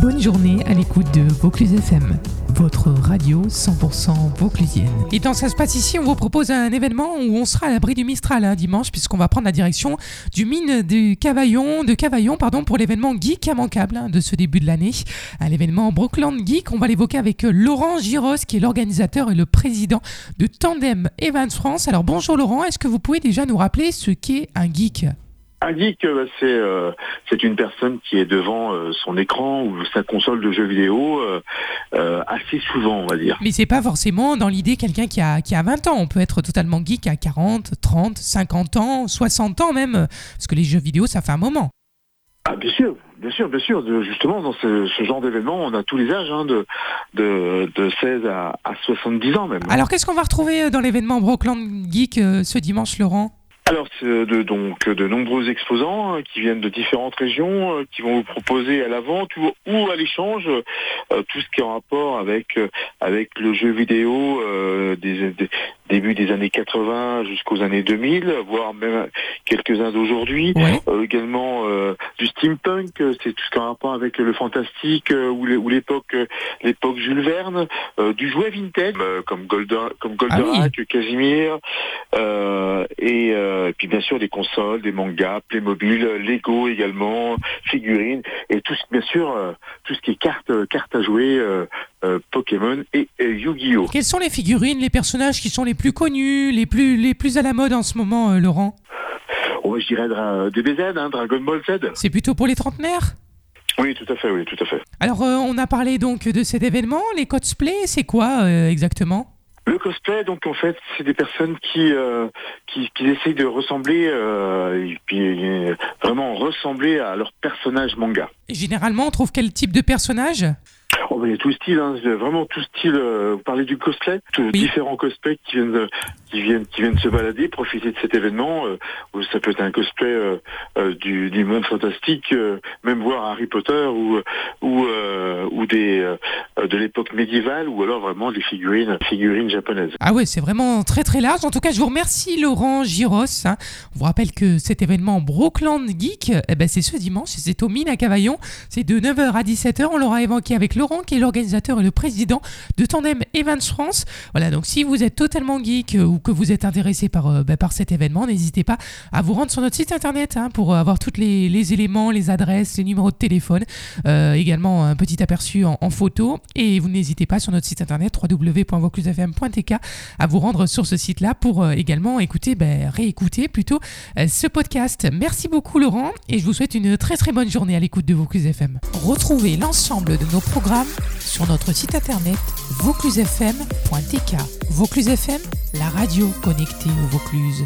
Bonne journée à l'écoute de Vaucluse FM, votre radio 100% vauclusienne. Et dans ça se passe ici, on vous propose un événement où on sera à l'abri du Mistral hein, dimanche, puisqu'on va prendre la direction du mine de Cavaillon, de Cavaillon pardon, pour l'événement Geek immanquable hein, de ce début de l'année. À l'événement Brookland Geek, on va l'évoquer avec Laurent Giros, qui est l'organisateur et le président de Tandem Evans France. Alors bonjour Laurent, est-ce que vous pouvez déjà nous rappeler ce qu'est un geek? Un geek, euh, c'est euh, c'est une personne qui est devant euh, son écran ou sa console de jeux vidéo assez souvent, on va dire. Mais c'est pas forcément dans l'idée quelqu'un qui a, qui a 20 ans. On peut être totalement geek à 40, 30, 50 ans, 60 ans même, parce que les jeux vidéo, ça fait un moment. Ah, bien sûr, bien sûr, bien sûr. Justement, dans ce, genre d'événement, on a tous les âges, hein, de, de, de, 16 à, à 70 ans même. Alors, qu'est-ce qu'on va retrouver dans l'événement Brockland Geek ce dimanche, Laurent? Alors, de, donc de nombreux exposants hein, qui viennent de différentes régions, euh, qui vont vous proposer à la vente ou, à l'échange euh, tout ce qui est en rapport avec euh, avec le jeu vidéo des, début des années 80 jusqu'aux années 2000, voire même quelques-uns d'aujourd'hui. également du steampunk, c'est tout ce qui est en rapport avec le fantastique ou l'époque l'époque Jules Verne, du jouet vintage comme Golden comme Goldorak, ah Casimir et et puis bien sûr des consoles, des mangas, Playmobil, Lego également, figurines et tout bien sûr euh, tout ce qui est cartes cartes à jouer, euh, euh, Pokémon et, Yu-Gi-Oh. Quelles sont les figurines, les personnages qui sont les plus connus, les plus les plus à la mode en ce moment, Laurent? Oh, je dirais DBZ, hein, Dragon Ball Z. C'est plutôt pour les trentenaires? Oui, tout à fait, oui, tout à fait. Alors, on a parlé donc de cet événement. Les cosplays, c'est quoi exactement? Cosplay, donc en fait, c'est des personnes qui, euh, essayent de ressembler, euh, puis vraiment ressembler à leur personnage manga. Et généralement, on trouve quel type de personnage? Oh, il y a tout style, hein, vraiment tout style. Euh, vous parlez du cosplay, tous différents cosplays qui viennent, qui viennent, qui viennent se balader, profiter de cet événement. Euh, ça peut être un cosplay euh, du, du, monde fantastique, même voir Harry Potter ou ou, ou des de l'époque médiévale, ou alors vraiment des figurines, figurines japonaises. Ah ouais, c'est vraiment très très large. En tout cas, je vous remercie Laurent Giros. Hein. On vous rappelle que cet événement Brookland Geek, eh ben, c'est ce dimanche, c'est au Mine à Cavaillon. C'est de 9h à 17h. On l'aura évoqué avec Laurent qui est l'organisateur et le président de Tandem Evans France. Voilà, donc si vous êtes totalement geek euh, ou que vous êtes intéressé par, euh, bah, par cet événement, n'hésitez pas à vous rendre sur notre site internet hein, pour avoir tous les, éléments, les adresses, les numéros de téléphone, euh, également un petit aperçu en, photo. Et vous n'hésitez pas sur notre site internet www.voclusfm.tk à vous rendre sur ce site-là pour également écouter, bah, réécouter plutôt ce podcast. Merci beaucoup Laurent et je vous souhaite une très très bonne journée à l'écoute de Vaucluse FM. Retrouvez l'ensemble de nos programmes sur notre site internet vauclusefm.tk. Vaucluse FM, la radio connectée au Vaucluse.